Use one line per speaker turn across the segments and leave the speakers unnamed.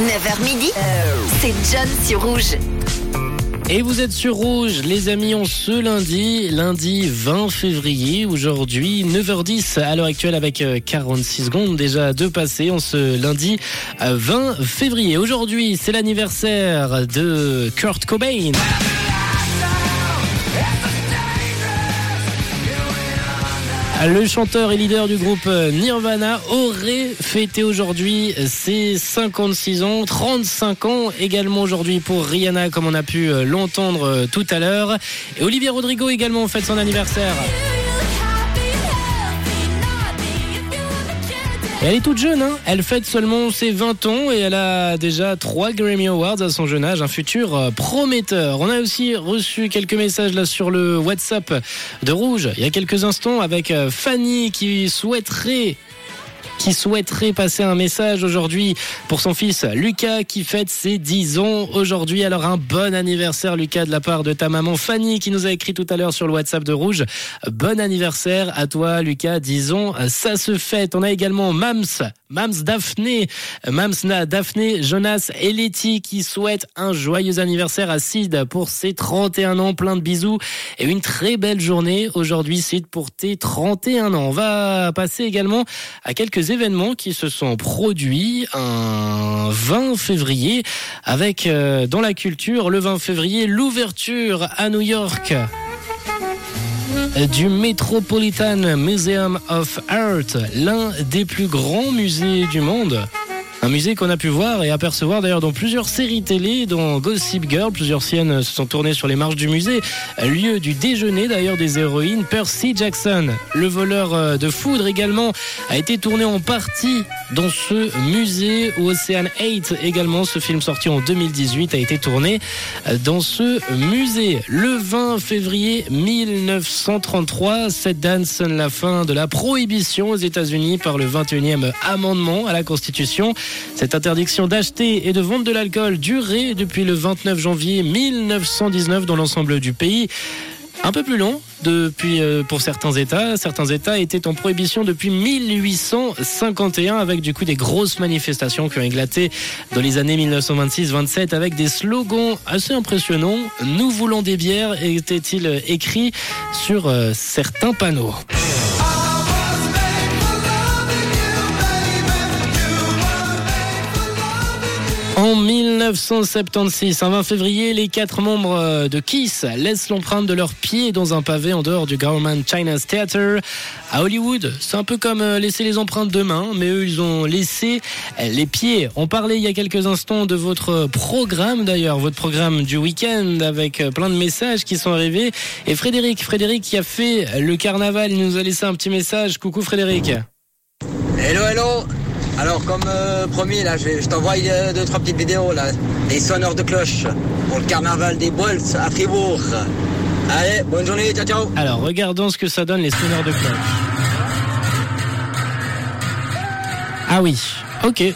9h midi, c'est John sur Rouge.
Et vous êtes sur Rouge, les amis, on ce lundi, lundi 20 février, aujourd'hui 9h10 à l'heure actuelle avec euh, 46 secondes déjà de passer, on ce lundi euh, 20 février. Aujourd'hui, c'est l'anniversaire de Kurt Cobain. Le chanteur et leader du groupe Nirvana aurait fêté aujourd'hui ses 56 ans, 35 ans également aujourd'hui pour Rihanna comme on a pu l'entendre tout à l'heure. Et Olivier Rodrigo également fête son anniversaire. Elle est toute jeune, hein elle fête seulement ses 20 ans et elle a déjà 3 Grammy Awards à son jeune âge, un futur euh, prometteur. On a aussi reçu quelques messages là sur le WhatsApp de Rouge il y a quelques instants avec euh, Fanny qui souhaiterait qui souhaiterait passer un message aujourd'hui pour son fils Lucas qui fête ses 10 ans aujourd'hui. Alors un bon anniversaire Lucas de la part de ta maman Fanny qui nous a écrit tout à l'heure sur le WhatsApp de Rouge. Bon anniversaire à toi Lucas, disons ça se fête. On a également Mams, Mams Daphné, Mams Daphné, Jonas et Letty qui souhaitent un joyeux anniversaire à Sid pour ses 31 ans, plein de bisous et une très belle journée. Aujourd'hui Sid pour tes 31 ans. On va passer également à quelques événements qui se sont produits un 20 février avec euh, dans la culture le 20 février l'ouverture à New York du Metropolitan Museum of Art, l'un des plus grands musées du monde. Un musée qu'on a pu voir et apercevoir d'ailleurs dans plusieurs séries télé, dans Gossip Girl. Plusieurs scènes se sont tournées sur les marches du musée. Lieu du déjeuner d'ailleurs des héroïnes. Percy Jackson, le voleur de foudre également, a été tourné en partie dans ce musée. Ocean 8 également, ce film sorti en 2018 a été tourné dans ce musée. Le 20 février 1933, cette date sonne la fin de la prohibition aux États-Unis par le 21e amendement à la Constitution. Cette interdiction d'acheter et de vendre de l'alcool durait depuis le 29 janvier 1919 dans l'ensemble du pays. Un peu plus long depuis euh, pour certains États. Certains États étaient en prohibition depuis 1851 avec du coup des grosses manifestations qui ont éclaté dans les années 1926-27 avec des slogans assez impressionnants. Nous voulons des bières était-il écrit sur euh, certains panneaux. En 1976, un 20 février, les quatre membres de Kiss laissent l'empreinte de leurs pieds dans un pavé en dehors du Government China's Theater à Hollywood. C'est un peu comme laisser les empreintes de main, mais eux, ils ont laissé les pieds. On parlait il y a quelques instants de votre programme d'ailleurs, votre programme du week-end avec plein de messages qui sont arrivés. Et Frédéric, Frédéric qui a fait le carnaval, il nous a laissé un petit message. Coucou Frédéric.
Hello, hello alors comme euh, promis là, je, t'envoie euh, deux trois petites vidéos là, des sonneurs de cloche pour le carnaval des Bolts à Fribourg. Allez, bonne journée, ciao ciao.
Alors regardons ce que ça donne les sonneurs de cloche. Ah oui, ok.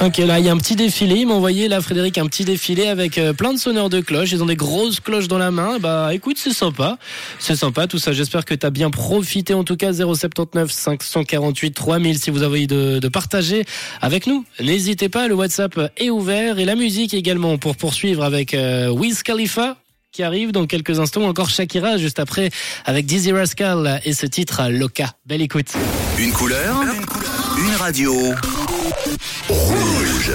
Ok, là, il y a un petit défilé. Ils m'ont envoyé, là, Frédéric, un petit défilé avec euh, plein de sonneurs de cloches. Ils ont des grosses cloches dans la main. Bah, écoute, c'est sympa. C'est sympa, tout ça. J'espère que tu as bien profité. En tout cas, 079 548 3000 si vous avez de, de partager avec nous. N'hésitez pas, le WhatsApp est ouvert et la musique également pour poursuivre avec euh, Wiz Khalifa qui arrive dans quelques instants, encore Shakira juste après avec Dizzy Rascal et ce titre Loca. Belle écoute.
Une, couleur, une radio. Rouge.